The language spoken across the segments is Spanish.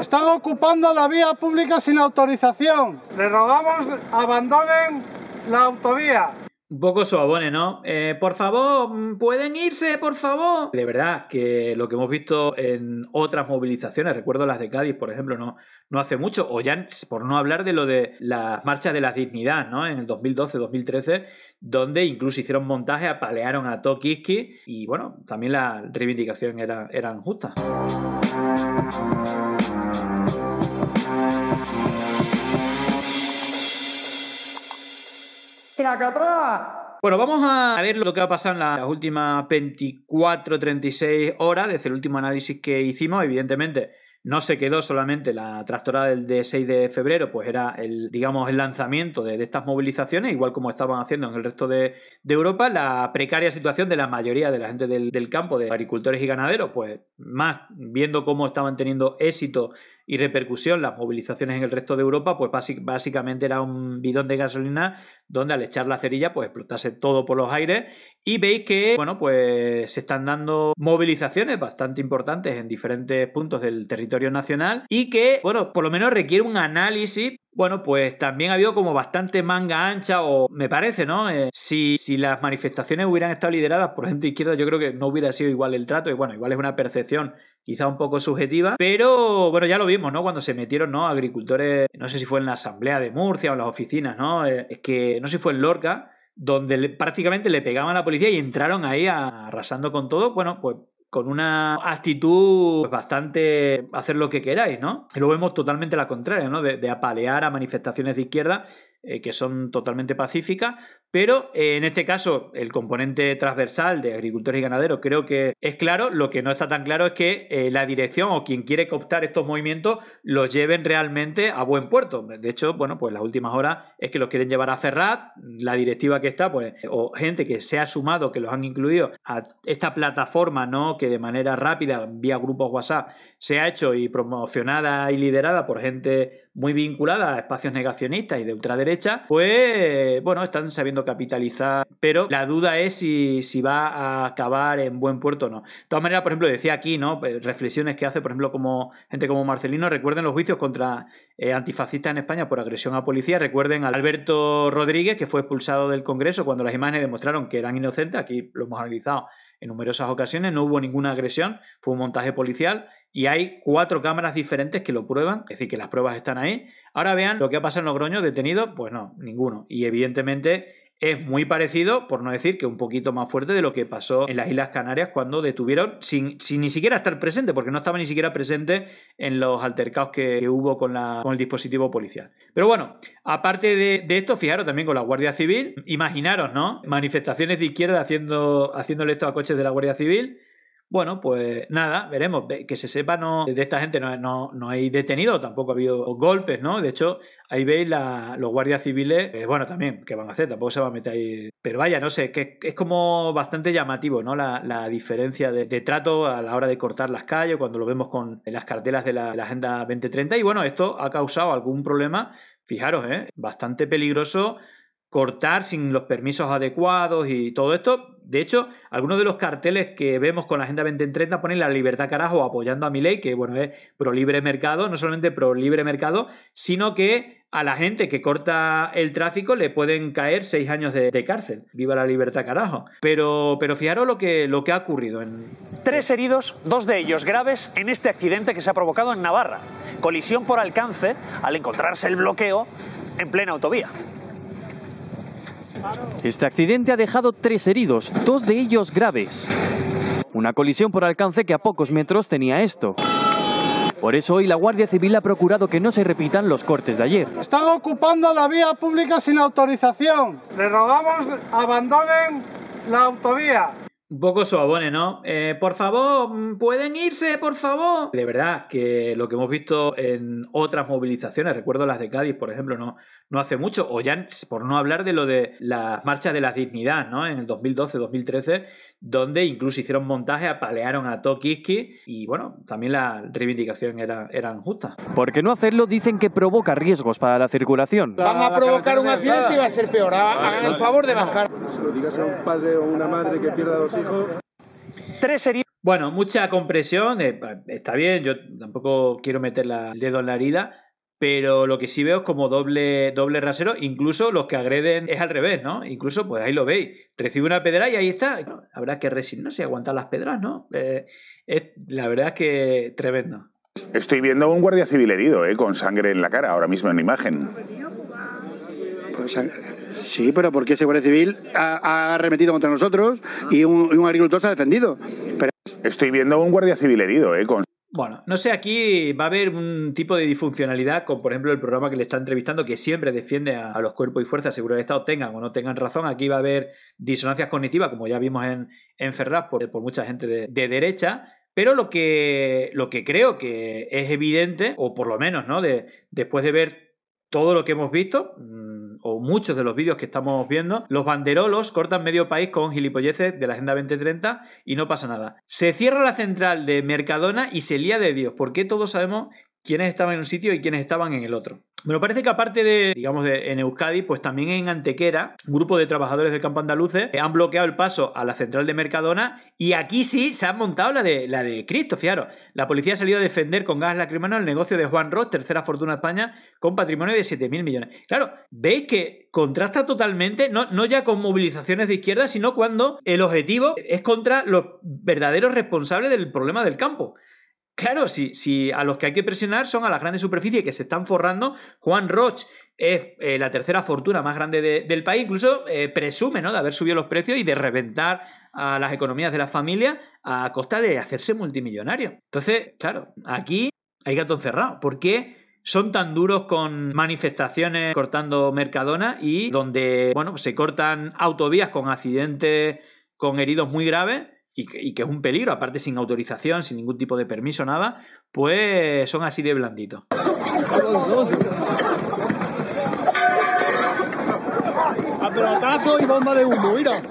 Están ocupando la vía pública sin autorización. Les rogamos abandonen la autovía. Un poco suavone, ¿no? Eh, por favor, ¿pueden irse, por favor? De verdad que lo que hemos visto en otras movilizaciones, recuerdo las de Cádiz, por ejemplo, no, no hace mucho, o ya por no hablar de lo de las marchas de la dignidad, ¿no? En el 2012-2013, donde incluso hicieron montaje, apalearon a Tokiski y bueno, también las reivindicaciones era, eran justas. Bueno, vamos a ver lo que ha pasado en las últimas 24, 36 horas desde el último análisis que hicimos. Evidentemente, no se quedó solamente la tractorada del 6 de febrero, pues era el, digamos, el lanzamiento de, estas movilizaciones, igual como estaban haciendo en el resto de, Europa, la precaria situación de la mayoría de la gente del campo, de agricultores y ganaderos, pues más viendo cómo estaban teniendo éxito y repercusión las movilizaciones en el resto de Europa, pues básicamente era un bidón de gasolina donde al echar la cerilla pues explotase todo por los aires. Y veis que bueno pues se están dando movilizaciones bastante importantes en diferentes puntos del territorio nacional y que bueno por lo menos requiere un análisis. Bueno, pues también ha habido como bastante manga ancha, o me parece, ¿no? Eh, si, si, las manifestaciones hubieran estado lideradas por gente izquierda, yo creo que no hubiera sido igual el trato, y bueno, igual es una percepción quizá un poco subjetiva, pero bueno, ya lo vimos, ¿no? Cuando se metieron, ¿no? Agricultores, no sé si fue en la Asamblea de Murcia o en las oficinas, ¿no? Eh, es que no sé si fue en Lorca, donde prácticamente le pegaban a la policía y entraron ahí arrasando con todo, bueno, pues con una actitud pues, bastante hacer lo que queráis, ¿no? Y lo vemos totalmente la contraria, ¿no? De, apalear a manifestaciones de izquierda eh, que son totalmente pacíficas, pero eh, en este caso el componente transversal de agricultores y ganaderos creo que es claro, lo que no está tan claro es que eh, la dirección o quien quiere cooptar estos movimientos los lleven realmente a buen puerto. De hecho, bueno, pues las últimas horas es que los quieren llevar a Ferrat, la directiva que está, pues, o gente que se ha sumado, que los han incluido a esta plataforma, ¿no? Que de manera rápida, vía grupos WhatsApp, se ha hecho y promocionada y liderada por gente muy vinculada a espacios negacionistas y de ultraderecha, pues bueno, están sabiendo capitalizar, pero la duda es si, si va a acabar en buen puerto o no. De todas maneras, por ejemplo, decía aquí, ¿no? Pues, reflexiones que hace, por ejemplo, como gente como Marcelino, recuerden los juicios contra eh, antifascistas en España por agresión a policía, recuerden a Alberto Rodríguez, que fue expulsado del Congreso cuando las imágenes demostraron que eran inocentes, aquí lo hemos analizado en numerosas ocasiones, no hubo ninguna agresión, fue un montaje policial y hay cuatro cámaras diferentes que lo prueban, es decir, que las pruebas están ahí. Ahora vean lo que ha pasado en Logroño, detenido, pues no, ninguno. Y evidentemente es muy parecido, por no decir que un poquito más fuerte de lo que pasó en las Islas Canarias cuando detuvieron sin, ni siquiera estar presente, porque no estaba ni siquiera presente en los altercados que, hubo con, la, con, el dispositivo policial. Pero bueno, aparte de, esto, fijaros también con la Guardia Civil, imaginaros, ¿no? Manifestaciones de izquierda haciendo, haciéndole esto a coches de la Guardia Civil bueno, pues nada, veremos. Que se sepa, no, de esta gente no, no, no hay detenido, tampoco ha habido golpes, ¿no? De hecho, ahí veis los guardias civiles, eh, bueno, también, ¿qué van a hacer? Tampoco se va a meter ahí. Pero vaya, no sé, que es como bastante llamativo, ¿no? La, la diferencia de, trato a la hora de cortar las calles, cuando lo vemos con las cartelas de la, de la Agenda 2030. Y bueno, esto ha causado algún problema, fijaros, ¿eh? Bastante peligroso cortar sin los permisos adecuados y todo esto. De hecho, algunos de los carteles que vemos con la Agenda 2030 ponen la libertad carajo apoyando a mi ley, que bueno, es pro libre mercado, no solamente pro libre mercado, sino que a la gente que corta el tráfico le pueden caer seis años de, cárcel. Viva la libertad carajo. Pero, pero fijaros lo que, lo que ha ocurrido. En... Tres heridos, dos de ellos graves, en este accidente que se ha provocado en Navarra. Colisión por alcance al encontrarse el bloqueo en plena autovía. Este accidente ha dejado tres heridos, dos de ellos graves. Una colisión por alcance que a pocos metros tenía esto. Por eso hoy la Guardia Civil ha procurado que no se repitan los cortes de ayer. Están ocupando la vía pública sin autorización. Les rogamos abandonen la autovía. Un poco suavone, ¿no? Eh, por favor, ¿pueden irse, por favor? De verdad que lo que hemos visto en otras movilizaciones, recuerdo las de Cádiz, por ejemplo, no, no hace mucho, o ya por no hablar de lo de las marchas de la dignidad, ¿no? En el 2012-2013, donde incluso hicieron montaje, apalearon a Tokiski y bueno, también la reivindicación era, eran justas. ¿Por qué no hacerlo? Dicen que provoca riesgos para la circulación. Van a provocar un accidente y va a ser peor. Hagan el favor de bajar. Se lo digas a un padre o una madre que pierda a los hijos. Tres heridos. Bueno, mucha compresión, eh, está bien, yo tampoco quiero meter el dedo en la herida, pero lo que sí veo es como doble, doble rasero, incluso los que agreden es al revés, ¿no? Incluso, pues ahí lo veis, recibe una pedra y ahí está, habrá que resignarse y aguantar las pedras, ¿no? Eh, es, la verdad es que tremendo. Estoy viendo a un guardia civil herido, ¿eh? con sangre en la cara, ahora mismo en imagen. Pues, eh, sí, pero porque ese guardia civil ha, arremetido contra nosotros y un, un, agricultor se ha defendido. Pero... Estoy viendo a un guardia civil herido, ¿eh? con bueno, no sé, aquí va a haber un tipo de disfuncionalidad con, por ejemplo, el programa que le está entrevistando, que siempre defiende a, los cuerpos y fuerzas de seguridad del Estado, tengan o no tengan razón. Aquí va a haber disonancias cognitivas, como ya vimos en, en Ferraz, por, mucha gente de, derecha. Pero lo que, lo que creo que es evidente, o por lo menos, ¿no? De, después de ver todo lo que hemos visto, mm, o muchos de los vídeos que estamos viendo, los banderolos cortan medio país con gilipolleces de la Agenda 2030 y no pasa nada. Se cierra la central de Mercadona y se lía de Dios, porque todos sabemos quiénes estaban en un sitio y quiénes estaban en el otro. Me parece que aparte de, digamos, de, en Euskadi, pues también en Antequera, un grupo de trabajadores del campo andaluces han bloqueado el paso a la central de Mercadona y aquí sí se ha montado la de, la de Cristo, fijaros. La policía ha salido a defender con gas lacrimógeno el negocio de Juan Ross, tercera fortuna de España, con patrimonio de 7.000 millones. Claro, veis que contrasta totalmente, no, no ya con movilizaciones de izquierda, sino cuando el objetivo es contra los verdaderos responsables del problema del campo. Claro, si, si a los que hay que presionar son a las grandes superficies que se están forrando. Juan Roch es eh, la tercera fortuna más grande del país, incluso eh, presume ¿no? de haber subido los precios y de reventar a las economías de la familia a costa de hacerse multimillonario. Entonces, claro, aquí hay gato encerrado. ¿Por qué son tan duros con manifestaciones cortando Mercadona y donde, bueno, se cortan autovías con accidentes, con heridos muy graves? Y que, es un peligro, aparte sin autorización, sin ningún tipo de permiso, nada, pues son así de blanditos. A y bomba de humo, mira.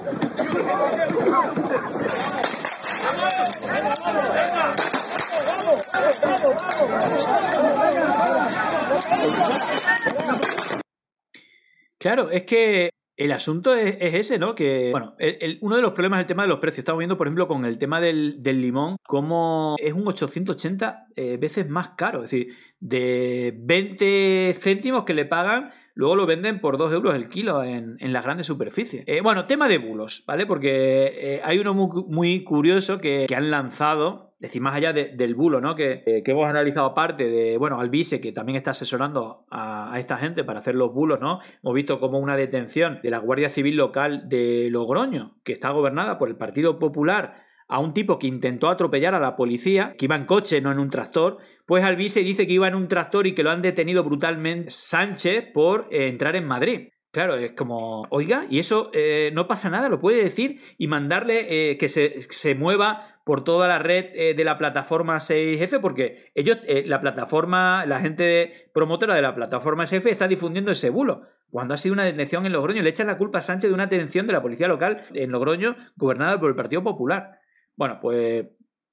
Claro, es que el asunto es, ese, ¿no? Que, bueno, uno de los problemas es el tema de los precios. Estamos viendo, por ejemplo, con el tema del, limón, cómo es un 880 eh, veces más caro. Es decir, de 20 céntimos que le pagan, luego lo venden por 2 euros el kilo en, las grandes superficies. Eh, bueno, tema de bulos, ¿vale? Porque eh, hay uno muy, curioso que, han lanzado decir, más allá del bulo, ¿no? Que, hemos analizado aparte de, bueno, Alvise, que también está asesorando a, esta gente para hacer los bulos, ¿no? Hemos visto como una detención de la Guardia Civil local de Logroño, que está gobernada por el Partido Popular, a un tipo que intentó atropellar a la policía, que iba en coche, no en un tractor, pues Alvise dice que iba en un tractor y que lo han detenido brutalmente Sánchez por eh, entrar en Madrid. Claro, es como, oiga, y eso eh, no pasa nada, lo puede decir y mandarle eh, que se, se, mueva por toda la red eh, de la plataforma 6F, porque ellos, eh, la plataforma, la gente promotora de la plataforma 6F está difundiendo ese bulo. Cuando ha sido una detención en Logroño, le echan la culpa a Sánchez de una detención de la policía local en Logroño, gobernada por el Partido Popular. Bueno, pues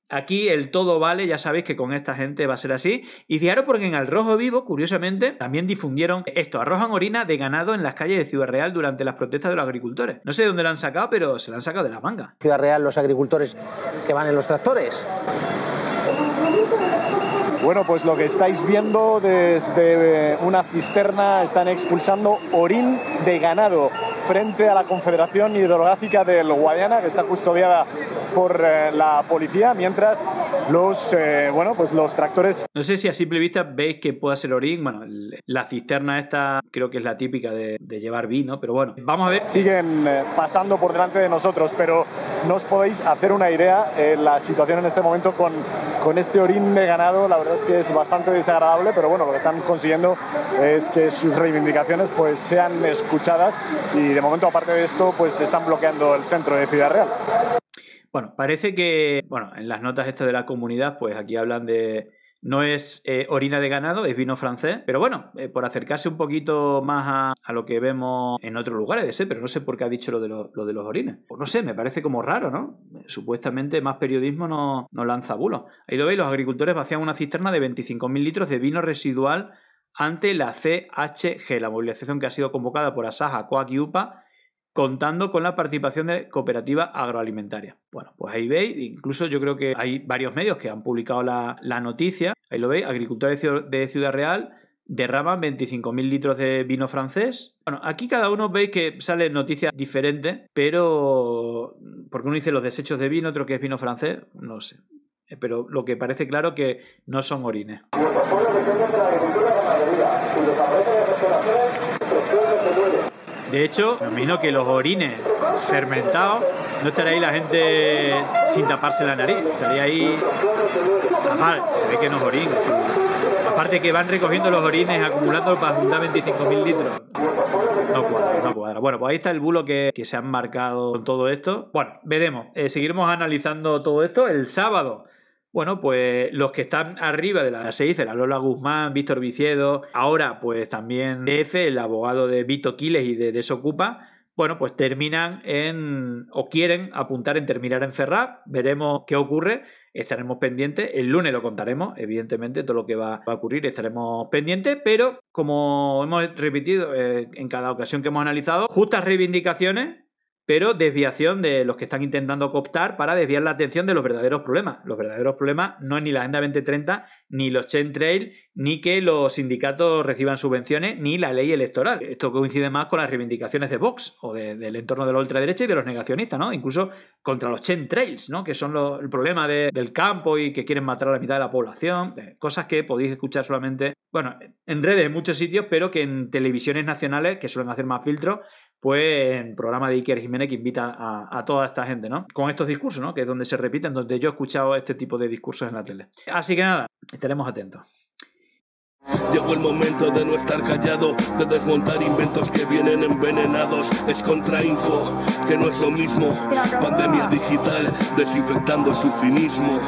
Aquí el todo vale, ya sabéis que con esta gente va a ser así. Y fijaros porque en el Rojo Vivo, curiosamente, también difundieron esto. Arrojan orina de ganado en las calles de Ciudad Real durante las protestas de los agricultores. No sé de dónde lo han sacado, pero se lo han sacado de la manga. Ciudad Real, los agricultores que van en los tractores. Bueno, pues lo que estáis viendo desde una cisterna están expulsando orín de ganado frente a la Confederación Hidrográfica del Guadiana, que está custodiada por eh, la policía, mientras los, eh, bueno, pues los tractores... No sé si a simple vista veis que puede ser orín, bueno, la cisterna esta creo que es la típica de, llevar vino, pero bueno, vamos a ver... Siguen eh, pasando por delante de nosotros, pero no os podéis hacer una idea, la situación en este momento con, con este orín de ganado, la verdad es que es bastante desagradable, pero bueno, lo que están consiguiendo es que sus reivindicaciones pues sean escuchadas y de momento aparte de esto pues están bloqueando el centro de Ciudad Real. Bueno, parece que, bueno, en las notas esto de la comunidad, pues aquí hablan de, no es eh, orina de ganado, es vino francés, pero bueno, eh, por acercarse un poquito más a, lo que vemos en otros lugares de pero no sé por qué ha dicho lo de, lo de los orines. Pues no sé, me parece como raro, ¿no? Supuestamente más periodismo no, no lanza bulos. Ahí lo veis, los agricultores vacían una cisterna de 25.000 litros de vino residual ante la CHG, la movilización que ha sido convocada por Asaja, Coac y UPA contando con la participación de cooperativas agroalimentarias. Bueno, pues ahí veis, incluso yo creo que hay varios medios que han publicado la, la noticia, ahí lo veis, agricultores de Ciudad Real derraman 25.000 litros de vino francés. Bueno, aquí cada uno veis que sale noticias diferentes, pero porque uno dice los desechos de vino, otro que es vino francés, no sé. Eh, pero lo que parece claro que no son orines. Hecho, me imagino que los orines fermentados no estaría ahí la gente sin taparse la nariz, estaría ahí. Además, se ve que no es orín. Aparte que van recogiendo los orines, acumulando para juntar 25.000 litros. No cuadra, no cuadra. Bueno, pues ahí está el bulo que, se han marcado con todo esto. Bueno, veremos. Eh, seguiremos analizando todo esto el sábado. Bueno, pues los que están arriba de la dice la Lola Guzmán, Víctor Viciedo, ahora pues también DF, el abogado de Vito Quiles y de Desocupa, bueno, pues terminan en, o quieren apuntar en terminar en Ferrat, veremos qué ocurre, estaremos pendientes, el lunes lo contaremos, evidentemente, todo lo que va, a ocurrir estaremos pendientes, pero como hemos repetido eh, en cada ocasión que hemos analizado, justas reivindicaciones pero desviación de los que están intentando cooptar para desviar la atención de los verdaderos problemas. Los verdaderos problemas no es ni la Agenda 2030, ni los Trail, ni que los sindicatos reciban subvenciones, ni la ley electoral. Esto coincide más con las reivindicaciones de Vox o del entorno de la ultraderecha y de los negacionistas, ¿no? Incluso contra los Trails, ¿no? Que son el problema del campo y que quieren matar a la mitad de la población. Eh, cosas que podéis escuchar solamente, bueno, en redes en muchos sitios, pero que en televisiones nacionales, que suelen hacer más filtros, pues en programa de Iker Jiménez que invita a, toda esta gente, ¿no? Con estos discursos, ¿no? Que es donde se repiten, donde yo he escuchado este tipo de discursos en la tele. Así que nada, estaremos atentos. Llegó el momento de no estar callado, de desmontar inventos que vienen envenenados. Es contrainfo, que no es lo mismo. Pandemia digital, desinfectando su cinismo.